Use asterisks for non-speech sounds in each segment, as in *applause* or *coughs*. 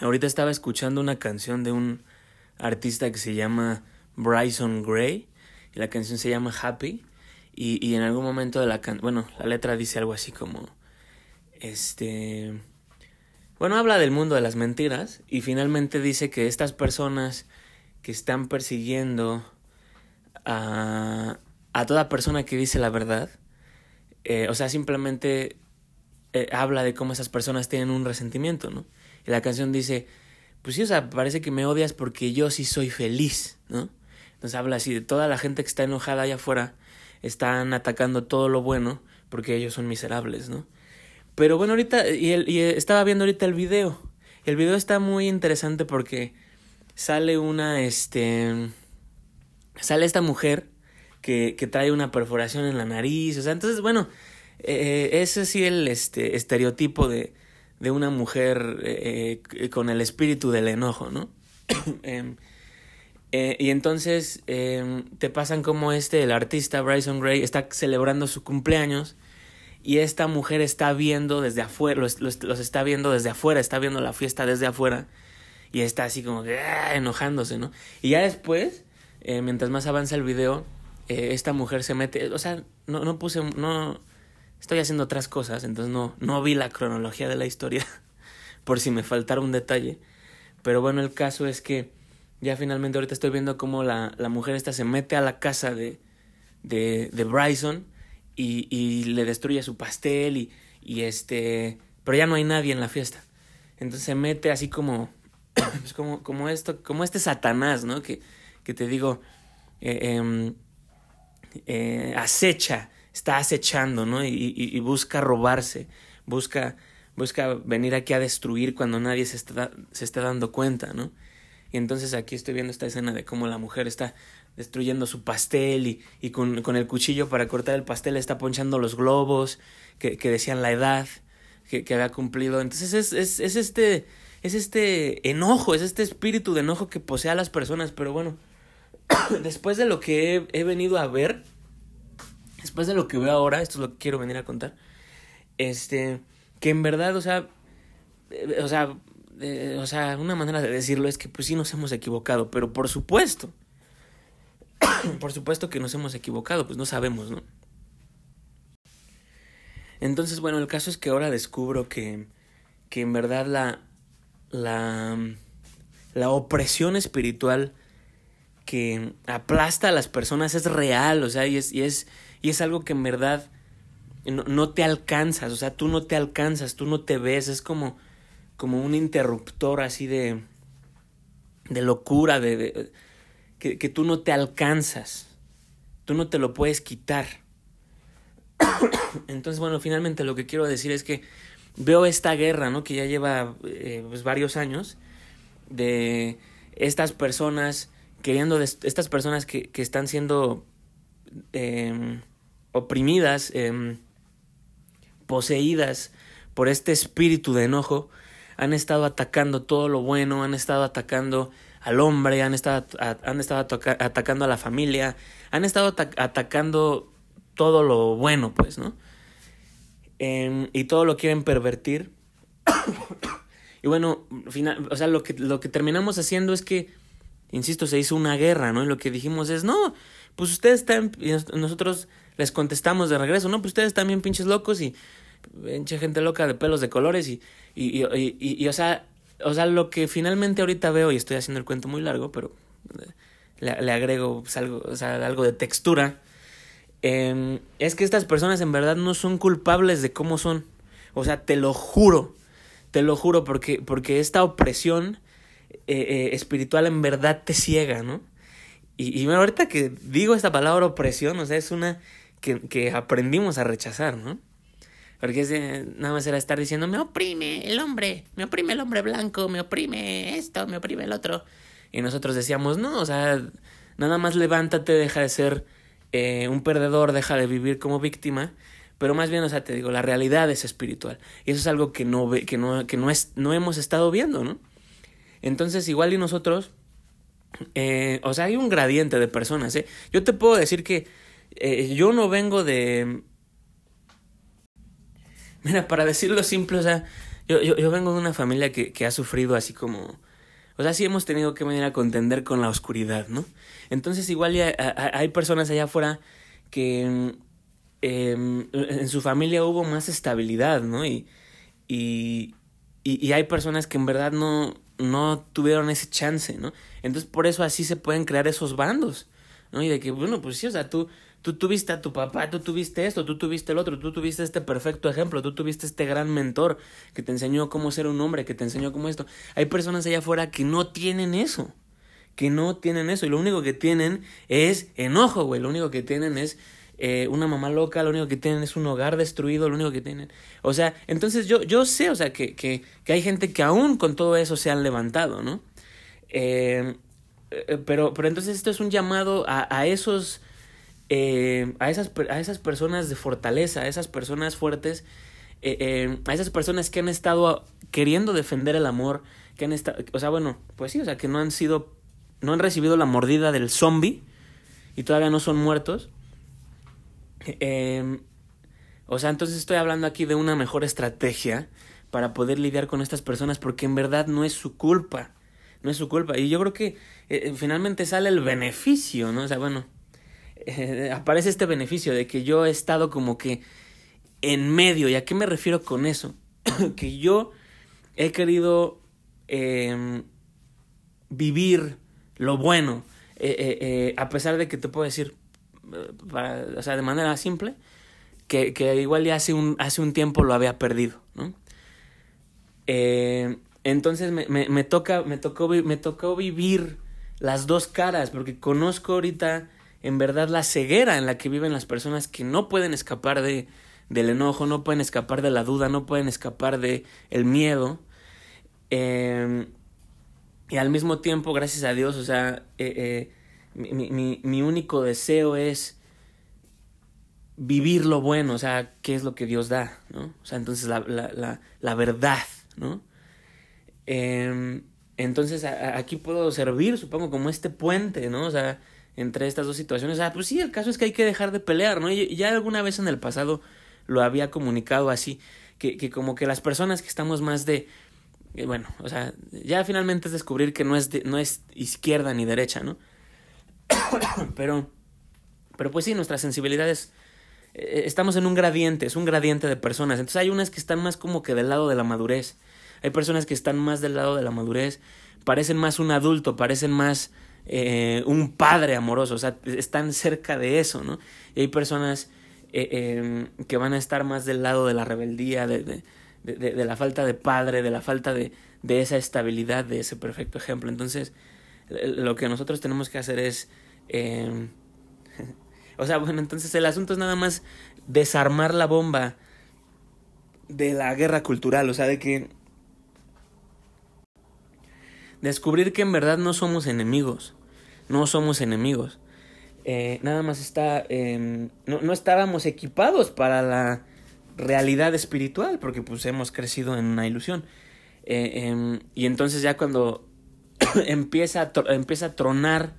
Ahorita estaba escuchando una canción de un artista que se llama Bryson Gray y la canción se llama Happy y, y en algún momento de la canción, bueno, la letra dice algo así como, este, bueno, habla del mundo de las mentiras y finalmente dice que estas personas que están persiguiendo a, a toda persona que dice la verdad, eh, o sea, simplemente eh, habla de cómo esas personas tienen un resentimiento, ¿no? Y la canción dice, pues sí, o sea, parece que me odias porque yo sí soy feliz, ¿no? Entonces habla así de toda la gente que está enojada allá afuera, están atacando todo lo bueno porque ellos son miserables, ¿no? Pero bueno, ahorita, y, el, y estaba viendo ahorita el video. El video está muy interesante porque sale una, este, sale esta mujer que, que trae una perforación en la nariz, o sea, entonces, bueno, eh, ese sí el este, estereotipo de, de una mujer eh, con el espíritu del enojo, ¿no? *coughs* eh, eh, y entonces em, te pasan como este, el artista Bryson Gray está celebrando su cumpleaños y esta mujer está viendo desde afuera, los, los, los, está viendo desde afuera, está viendo la fiesta desde afuera y está así como que ah, enojándose, ¿no? Y ya después, eh, mientras más avanza el video, eh, esta mujer se mete, o sea, no, no puse, no, estoy haciendo otras cosas, entonces no, no vi la cronología de la historia *laughs* por si me faltara un detalle, pero bueno, el caso es que ya finalmente ahorita estoy viendo cómo la, la mujer esta se mete a la casa de, de, de Bryson y, y le destruye su pastel y, y este pero ya no hay nadie en la fiesta. Entonces se mete así como *coughs* pues como como esto como este satanás no que que te digo eh, eh, eh, acecha está acechando no y, busca robarse busca busca venir aquí a destruir cuando nadie se está se está dando cuenta no y entonces aquí estoy viendo esta escena de cómo la mujer está destruyendo su pastel y, y con, con, el cuchillo para cortar el pastel está ponchando los globos que, que decían la edad que, que, había cumplido. Entonces es, es, es, este, es este enojo, es este espíritu de enojo que posee a las personas. Pero bueno, *coughs* después de lo que he, venido a ver, después de lo que veo ahora, esto es lo que quiero venir a contar, este, que en verdad, o sea, o sea, eh, o sea, una manera de decirlo es que pues sí nos hemos equivocado, pero por supuesto, *coughs* por supuesto que nos hemos equivocado, pues no sabemos, ¿no? Entonces, bueno, el caso es que ahora descubro que, que en verdad la, la, la opresión espiritual que aplasta a las personas es real, o sea, y es, y es, y es algo que en verdad no, te alcanzas, o sea, tú no te alcanzas, tú no te ves, es como, como un interruptor así de, de locura, de, que, tú no te alcanzas, tú no te lo puedes quitar. *coughs* Entonces, bueno, finalmente lo que quiero decir es que veo esta guerra, ¿no? Que ya lleva eh, pues, varios años, de estas personas queriendo, estas personas que, que están siendo eh, oprimidas, eh, poseídas por este espíritu de enojo, han estado atacando todo lo bueno, han estado atacando al hombre, han estado, han estado atacando a la familia, han estado atacando todo lo bueno, pues, ¿no? Eh, y todo lo quieren pervertir. *coughs* y bueno, final, o sea, lo que, lo que terminamos haciendo es que, insisto, se hizo una guerra, ¿no? Y lo que dijimos es, no, pues ustedes están, nosotros les contestamos de regreso, no, pues ustedes bien pinches locos y pinche gente loca de pelos de colores y, y, y, y, o sea, o sea, lo que finalmente ahorita veo, y estoy haciendo el cuento muy largo, pero le, le agrego pues, algo, o sea, algo de textura, eh, es que estas personas en verdad no son culpables de cómo son. O sea, te lo juro, te lo juro, porque, porque esta opresión eh, eh, espiritual en verdad te ciega, ¿no? Y, y ahorita que digo esta palabra opresión, o sea, es una que, que aprendimos a rechazar, ¿no? Porque nada más era estar diciendo, me oprime el hombre, me oprime el hombre blanco, me oprime esto, me oprime el otro. Y nosotros decíamos, no, o sea, nada más levántate, deja de ser eh, un perdedor, deja de vivir como víctima. Pero más bien, o sea, te digo, la realidad es espiritual. Y eso es algo que no, ve, que no, que no, es, no hemos estado viendo, ¿no? Entonces, igual y nosotros, eh, o sea, hay un gradiente de personas, ¿eh? Yo te puedo decir que eh, yo no vengo de Mira, para decirlo simple, o sea, yo, yo, yo vengo de una familia que, que ha sufrido así como... O sea, sí hemos tenido que venir a contender con la oscuridad, ¿no? Entonces igual ya hay personas allá afuera que eh, en su familia hubo más estabilidad, ¿no? Y, y, y, hay personas que en verdad no, no tuvieron ese chance, ¿no? Entonces por eso así se pueden crear esos bandos, ¿no? Y de que, bueno, pues sí, o sea, tú, tú tuviste a tu papá, tú tuviste esto, tú tuviste el otro, tú tuviste este perfecto ejemplo, tú tuviste este gran mentor que te enseñó cómo ser un hombre, que te enseñó cómo esto. Hay personas allá afuera que no tienen eso, que no tienen eso, y lo único que tienen es enojo, güey, lo único que tienen es eh, una mamá loca, lo único que tienen es un hogar destruido, lo único que tienen. O sea, entonces yo, yo sé, o sea, que, que, que hay gente que aún con todo eso se han levantado, ¿no? Eh, eh pero, pero entonces esto es un llamado a, a esos, eh, a, esas, a esas personas de fortaleza, a esas personas fuertes, eh, a esas personas que han estado queriendo defender el amor, que han estado, o sea, bueno, pues sí, o sea, que no han sido, no han recibido la mordida del zombie y todavía no son muertos eh, o sea, entonces estoy hablando aquí de una mejor estrategia para poder lidiar con estas personas porque en verdad no es su culpa. No es su culpa. Y yo creo que eh, eh, finalmente sale el beneficio, ¿no? O sea, bueno, eh, aparece este beneficio de que yo he estado como que en medio. ¿Y a qué me refiero con eso? *clears throat* que yo he querido eh, vivir lo bueno. Eh, a pesar de que te puedo decir, o sea, de manera simple, que, que igual ya hace un, hace un tiempo lo había perdido. Eh, entonces me, me, me, toca, me, tocó, me tocó vivir las dos caras, porque conozco ahorita en verdad la ceguera en la que viven las personas que no pueden escapar de, del enojo, no pueden escapar de la duda, no pueden escapar de el miedo. Eh, y al mismo tiempo, gracias a Dios, o sea, eh, eh, mi, mi, mi único deseo es vivir lo bueno, o sea, qué es lo que Dios da, ¿no? O sea, entonces la, la, la, la verdad, ¿no? Eh, entonces aquí puedo servir, supongo, como este puente, ¿no? O sea, entre estas dos situaciones. Sea, pues sí, el caso es que hay que dejar de pelear, ¿no? Y ya alguna vez en el pasado lo había comunicado así, que, que como que las personas que estamos más de, eh, bueno, o sea, ya finalmente es descubrir que no es, no es izquierda ni derecha, ¿no? *coughs* pero, pero pues sí, nuestras sensibilidades, eh, estamos en un gradiente, es un gradiente de personas. Entonces hay unas que están más como que del lado de la madurez. Hay personas que están más del lado de la madurez, parecen más un adulto, parecen más eh, un padre amoroso, o sea, están cerca de eso, ¿no? Y hay personas eh, eh, que van a estar más del lado de la rebeldía, de, de, de, de la falta de padre, de la falta de, esa estabilidad, de ese perfecto ejemplo. Entonces, lo que nosotros tenemos que hacer es... *laughs* O sea, bueno, entonces el asunto es nada más desarmar la bomba de la guerra cultural, o sea, de que descubrir que en verdad no somos enemigos, no somos enemigos. Eh, nada más está, eh, no, no estábamos equipados para la realidad espiritual, porque pues hemos crecido en una ilusión. Eh, eh, y entonces ya cuando *clears throat* empieza, a empieza a tronar,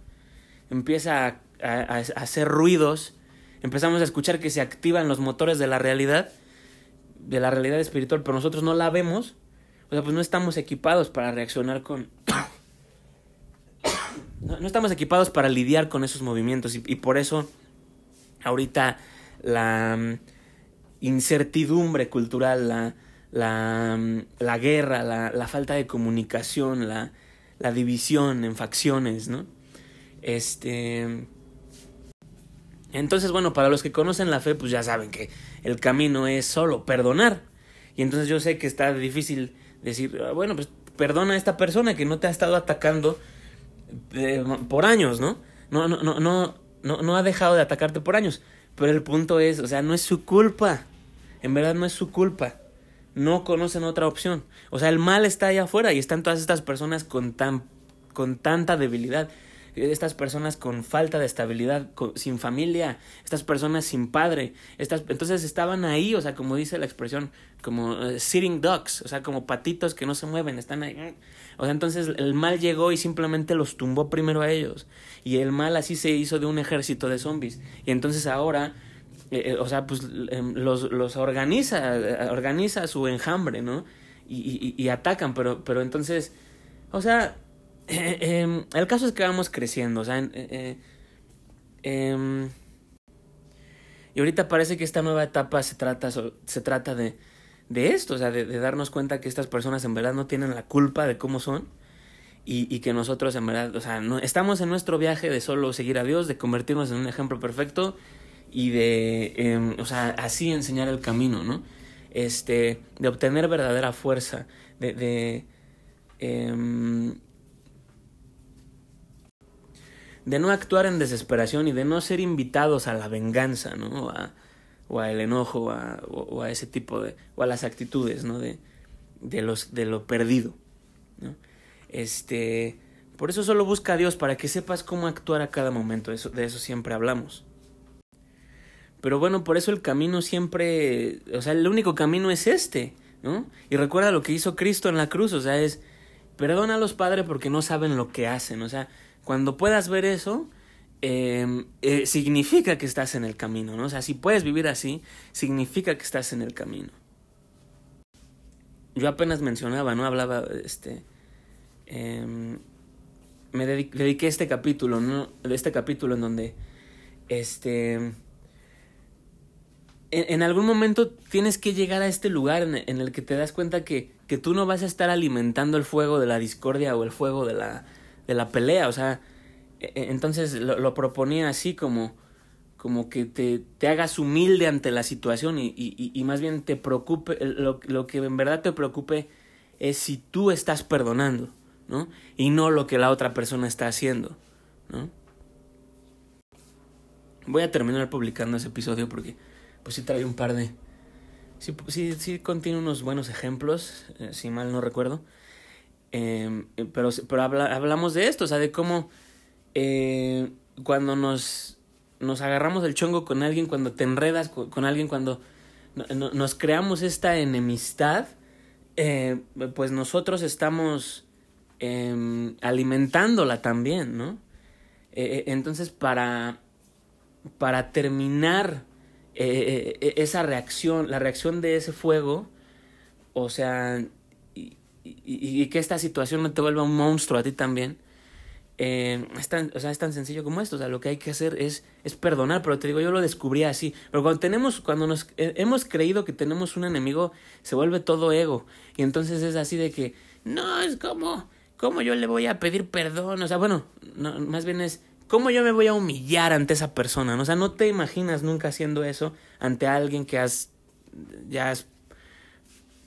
empieza a, hacer ruidos, empezamos a escuchar que se activan los motores de la realidad, de la realidad espiritual, pero nosotros no la vemos, o sea, pues no estamos equipados para reaccionar con... *coughs* no, estamos equipados para lidiar con esos movimientos y, por eso ahorita la um, incertidumbre cultural, la, la, um, la guerra, la, la, falta de comunicación, la, la división en facciones, ¿no? Este... Entonces, bueno, para los que conocen la fe, pues ya saben que el camino es solo perdonar. Y entonces yo sé que está difícil decir, ah, bueno, pues perdona a esta persona que no te ha estado atacando eh, por años, ¿no? No, no, no, no, no, no ha dejado de atacarte por años. Pero el punto es, o sea, no es su culpa. En verdad no es su culpa. No conocen otra opción. O sea, el mal está allá afuera y están todas estas personas con tan con tanta debilidad estas personas con falta de estabilidad, sin familia, estas personas sin padre, estas, entonces estaban ahí, o sea, como dice la expresión, como uh, sitting ducks, o sea, como patitos que no se mueven, están ahí. O sea, entonces el mal llegó y simplemente los tumbó primero a ellos. Y el mal así se hizo de un ejército de zombies. Y entonces ahora, eh, o sea, pues los, los organiza, organiza su enjambre, ¿no? y, y, atacan, pero, pero entonces, o sea, em, el caso es que vamos creciendo, o sea, eh, em, y ahorita parece que esta nueva etapa se trata, se trata de, de esto, o sea, de, darnos cuenta que estas personas en verdad no tienen la culpa de cómo son y, y que nosotros en verdad, o sea, estamos en nuestro viaje de solo seguir a Dios, de convertirnos en un ejemplo perfecto y de, em, o sea, así enseñar el camino, ¿no? este, de obtener verdadera fuerza, de, de, de no actuar en desesperación y de no ser invitados a la venganza, ¿no? A, o al enojo, o, a ese tipo de, o a las actitudes, ¿no? De, de, los, de lo perdido, ¿no? Este, por eso solo busca a Dios, para que sepas cómo actuar a cada momento, de eso siempre hablamos. Pero bueno, por eso el camino siempre, o sea, el único camino es este, ¿no? Y recuerda lo que hizo Cristo en la cruz, o sea, es, perdona a los padres porque no saben lo que hacen, o sea, cuando puedas ver eso, em, eh, significa que estás en el camino, ¿no? O sea, si puedes vivir así, significa que estás en el camino. Yo apenas mencionaba, ¿no? Hablaba, este, em, me dediqué, a este capítulo, ¿no? De este capítulo en donde, este, en, algún momento tienes que llegar a este lugar en, el que te das cuenta que, que, tú no vas a estar alimentando el fuego de la discordia o el fuego de la, de la pelea. O sea, e, e, entonces lo, proponía así como, como que te, te, hagas humilde ante la situación y, y, y más bien te preocupe, lo, lo, que en verdad te preocupe es si tú estás perdonando, ¿no? Y no lo que la otra persona está haciendo, ¿no? Voy a terminar publicando ese episodio porque pues sí trae un par de... Sí, sí, sí contiene unos buenos ejemplos, eh, si mal no recuerdo. Em, eh, pero pero hablamos de esto, o sea, de cómo eh, cuando nos, nos agarramos el chongo con alguien, cuando te enredas con, alguien, cuando nos creamos esta enemistad, pues nosotros estamos em, alimentándola también, ¿no? entonces, para, para terminar eh, eh, esa reacción, la reacción de ese fuego, o sea, y, y, que esta situación no te vuelva un monstruo a ti también, eh, es, tan, o sea, es tan sencillo como esto, o sea, lo que hay que hacer es, es perdonar, pero te digo, yo lo descubrí así, pero cuando tenemos, cuando nos hemos creído que tenemos un enemigo, se vuelve todo ego, y entonces es así de que, no, es como, ¿cómo yo le voy a pedir perdón? O sea, bueno, no, más bien es, ¿Cómo yo me voy a humillar ante esa persona? O sea, no te imaginas nunca haciendo eso ante alguien que has, ya has,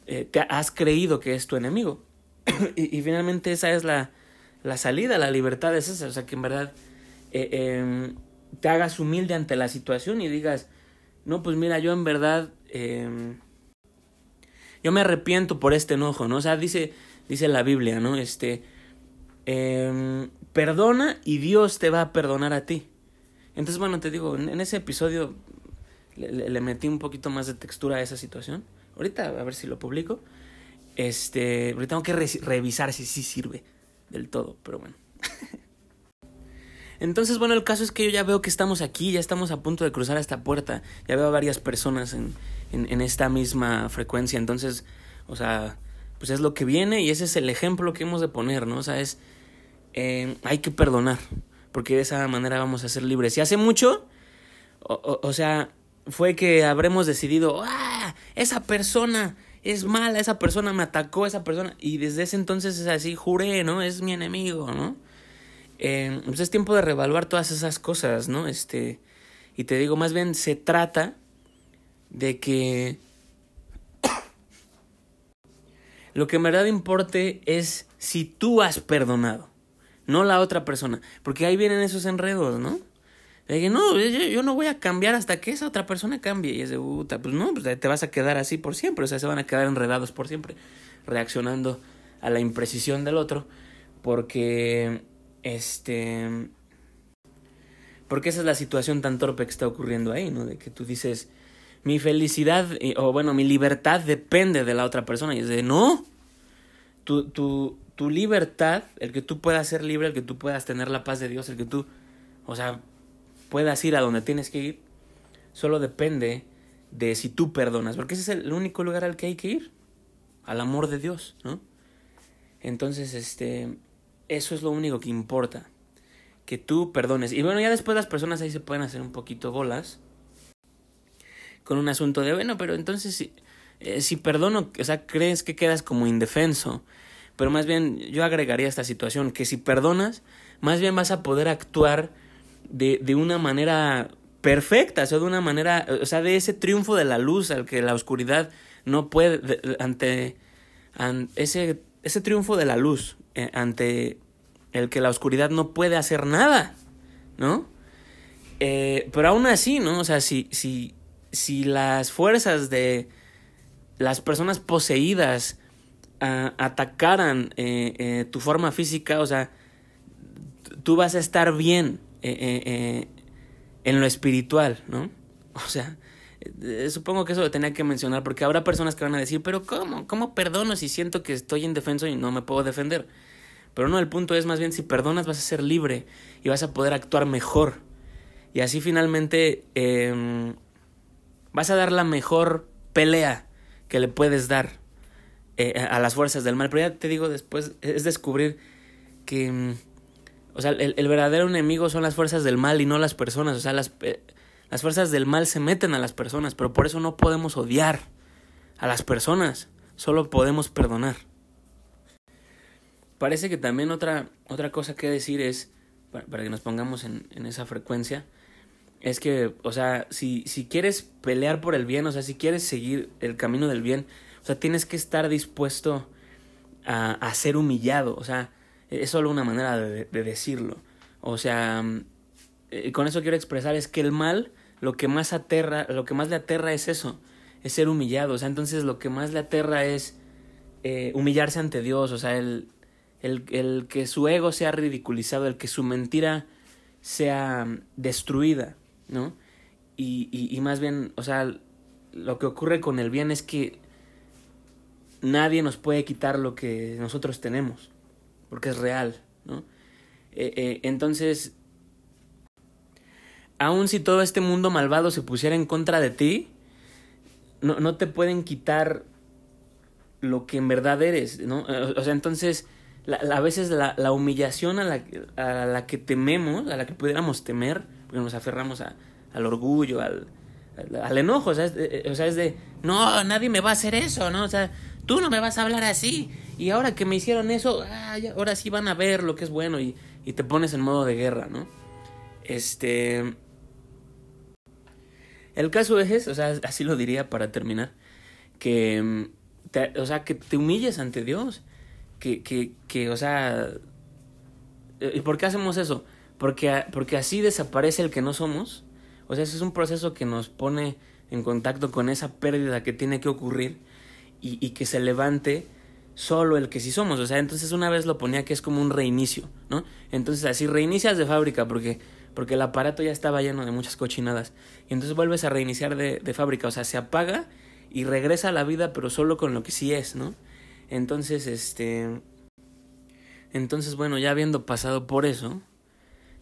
eh, te has creído que es tu enemigo. *clears throat* y, finalmente esa es la, la salida, la libertad es esa. O sea, que en verdad eh, em, te hagas humilde ante la situación y digas, no, pues mira, yo en verdad, em, yo me arrepiento por este enojo, ¿no? O sea, dice, dice la Biblia, ¿no? Este, eh, perdona y Dios te va a perdonar a ti. Entonces, bueno, te digo, en, ese episodio le, metí un poquito más de textura a esa situación. Ahorita a ver si lo publico. Este, ahorita tengo que revisar si sí sirve del todo, pero bueno. *laughs* Entonces, bueno, el caso es que yo ya veo que estamos aquí, ya estamos a punto de cruzar esta puerta, ya veo a varias personas en, en, esta misma frecuencia, entonces, o sea, pues es lo que viene y ese es el ejemplo que hemos de poner, ¿no? O sea, es, eh, hay que perdonar, porque de esa manera vamos a ser libres. Y hace mucho, o, sea, fue que habremos decidido, ah, esa persona es mala, esa persona me atacó, esa persona, y desde ese entonces es así, juré, ¿no? Es mi enemigo, ¿no? Eh, pues es tiempo de reevaluar todas esas cosas, ¿no? Este, y te digo, más bien se trata de que *coughs* lo que en verdad importe es si tú has perdonado no la otra persona. Porque ahí vienen esos enredos, ¿no? De que no, yo, no voy a cambiar hasta que esa otra persona cambie. Y es de puta, pues no, pues te vas a quedar así por siempre. O sea, se van a quedar enredados por siempre, reaccionando a la imprecisión del otro. Porque, este. Porque esa es la situación tan torpe que está ocurriendo ahí, ¿no? De que tú dices, mi felicidad, o bueno, mi libertad depende de la otra persona. Y es de, no, tu, tu, tu libertad, el que tú puedas ser libre, el que tú puedas tener la paz de Dios, el que tú, o sea, puedas ir a donde tienes que ir, solo depende de si tú perdonas, porque ese es el único lugar al que hay que ir. al amor de Dios, ¿no? Entonces, este, eso es lo único que importa, que tú perdones. Y bueno, ya después las personas ahí se pueden hacer un poquito bolas con un asunto de, bueno, pero entonces si, eh, si perdono, o sea, crees que quedas como indefenso. Pero más bien yo agregaría esta situación, que si perdonas, más bien vas a poder actuar de, de una manera perfecta, o sea, de una manera, o sea, de ese triunfo de la luz al que la oscuridad no puede, ante, ese, ese triunfo de la luz eh, ante el que la oscuridad no puede hacer nada, ¿no? Eh, pero aún así, ¿no? O sea, si, si, si las fuerzas de las personas poseídas atacaran eh, tu forma física, o sea, tú vas a estar bien en lo espiritual, ¿no? *laughs* O sea, eh, supongo que eso lo tenía que mencionar porque habrá personas que van a decir, pero ¿cómo? ¿Cómo perdono si siento que estoy indefenso y no me puedo defender? Pero no, el punto es más bien si perdonas vas a ser libre y vas a poder actuar mejor. Y así finalmente em, vas a dar la mejor pelea que le puedes dar eh, a las fuerzas del mal. Pero ya te digo, después es descubrir que... O sea, el, el verdadero enemigo son las fuerzas del mal y no las personas. O sea, las, eh, las fuerzas del mal se meten a las personas, pero por eso no podemos odiar a las personas, solo podemos perdonar. Parece que también otra, otra cosa que decir es, para, que nos pongamos en, en, esa frecuencia, es que, o sea, si, si quieres pelear por el bien, o sea, si quieres seguir el camino del bien, o sea, tienes que estar dispuesto a, a ser humillado, o sea, es solo una manera de, de decirlo. O sea, eh, con eso quiero expresar es que el mal lo que más aterra, lo que más le aterra es eso, es ser humillado. O sea, entonces lo que más le aterra es eh, humillarse ante Dios, o sea, el, el, el, que su ego sea ridiculizado, el que su mentira sea destruida, ¿no? Y, y, y más bien, o sea, lo que ocurre con el bien es que nadie nos puede quitar lo que nosotros tenemos, porque es real, ¿no? Eh, eh, entonces, aun si todo este mundo malvado se pusiera en contra de ti, no, no te pueden quitar lo que en verdad eres, ¿no? O sea, entonces, la, a veces la, la humillación a la, que tememos, a la que pudiéramos temer, porque nos aferramos al orgullo, al, enojo, o es de, o sea, es de, no, nadie me va a hacer eso, ¿no? O sea, tú no me vas a hablar así, y ahora que me hicieron eso, ah, ahora sí van a ver lo que es bueno, y, y te pones en modo de guerra, ¿no? Este, el caso es, o sea, así lo diría para terminar, que, mm, o sea, que te humilles ante Dios, que, que, que, o sea, ¿y por qué hacemos eso? Porque, porque así desaparece el que no somos, o sea, ese es un proceso que nos pone en contacto con esa pérdida que tiene que ocurrir y, y que se levante solo el que sí somos, o sea, entonces una vez lo ponía que es como un reinicio, ¿no? Entonces así reinicias de fábrica porque porque el aparato ya estaba lleno de muchas cochinadas. Y entonces vuelves a reiniciar de, de, fábrica, o sea, se apaga y regresa a la vida, pero solo con lo que sí es, ¿no? Entonces, este... Entonces, bueno, ya habiendo pasado por eso,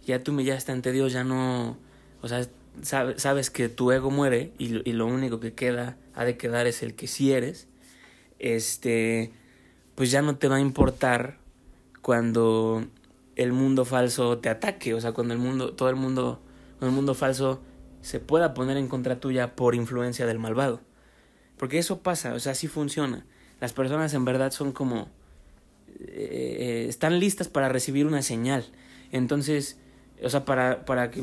ya tú me ya está ante Dios, ya no... O sea, sabes que tu ego muere y, y lo único que queda, ha de quedar es el que sí eres. Este... Pues ya no te va a importar cuando el mundo falso te ataque, o sea, cuando el mundo, todo el mundo, cuando el mundo falso se pueda poner en contra tuya por influencia del malvado. Porque eso pasa, o sea, así funciona. Las personas en verdad son como... Eh, están listas para recibir una señal. Entonces, o sea, para, para que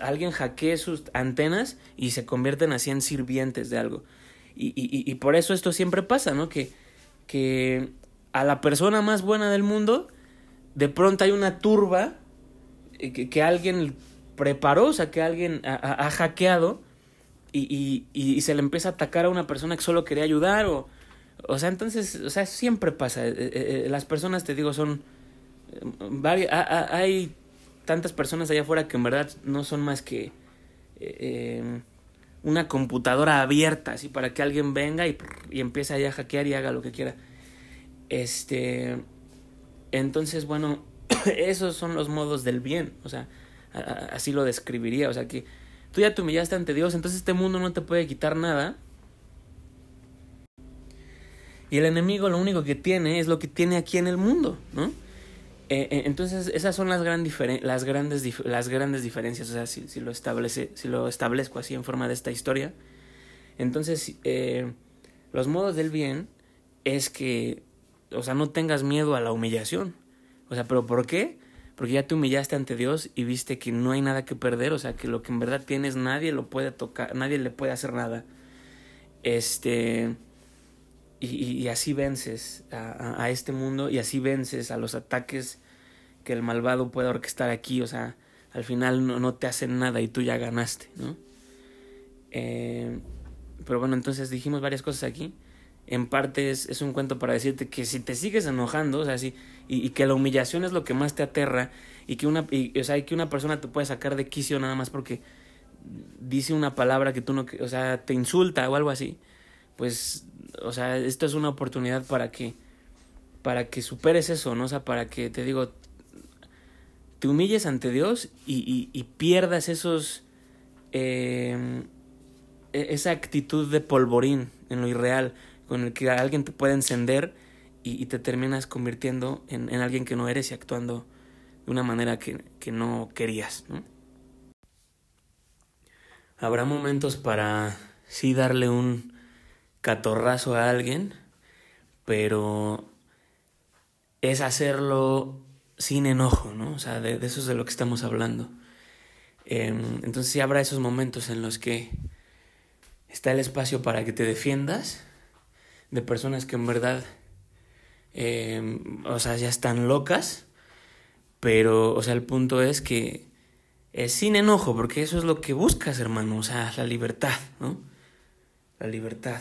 alguien hackee sus antenas y se convierten así en sirvientes de algo. Y, y, y por eso esto siempre pasa, ¿no? Que, que a la persona más buena del mundo de pronto hay una turba eh, que, que alguien preparó, o sea, que alguien ha, ha hackeado y, y, y, se le empieza a atacar a una persona que solo quería ayudar o... O sea, entonces, o sea, siempre pasa. Eh, eh, las personas, te digo, son... Hay tantas personas allá afuera que en verdad no son más que una computadora abierta, así para que alguien venga y, y empiece a hackear y haga lo que quiera. Este... Entonces, bueno, *clears throat* esos son los modos del bien, o sea, así lo describiría, o sea que tú ya te humillaste ante Dios, entonces este mundo no te puede quitar nada. Y el enemigo lo único que tiene es lo que tiene aquí en el mundo, ¿no? Eh, eh, entonces, esas son las, las, grandes, las grandes diferencias, o sea, si, si, lo establece, si lo establezco así en forma de esta historia. Entonces, eh, los modos del bien es que, o sea, no tengas miedo a la humillación. O sea, ¿pero por qué? Porque ya te humillaste ante Dios y viste que no hay nada que perder, o sea, que lo que en verdad tienes nadie lo puede tocar, nadie le puede hacer nada. Este y, así vences a, este mundo y así vences a los ataques que el malvado puede orquestar aquí. O sea, al final no, no te hacen nada y tú ya ganaste, ¿no? Eh, pero bueno, entonces dijimos varias cosas aquí. En parte es, es, un cuento para decirte que si te sigues enojando, o sea, si, y, que la humillación es lo que más te aterra, y que una, o sea, que una persona te puede sacar de quicio nada más porque dice una palabra que tú no, o sea, te insulta o algo así, pues o sea, esto es una oportunidad para que, para que superes eso, ¿no? O sea, para que, te digo, te humilles ante Dios y, y, pierdas esos, eh, e, esa actitud de polvorín en lo irreal, con el que alguien te puede encender y, te terminas convirtiendo en, en, alguien que no eres y actuando de una manera que, que no querías. Habrá momentos para sí darle un catorrazo a alguien, pero es hacerlo sin enojo, ¿no? O sea, de, eso es de lo que estamos hablando. Em, entonces sí habrá esos momentos en los que está el espacio para que te defiendas de personas que en verdad, em, o sea, ya están locas, pero, o sea, el punto es que es sin enojo, porque eso es lo que buscas, hermano, o sea, la libertad, ¿no? La libertad.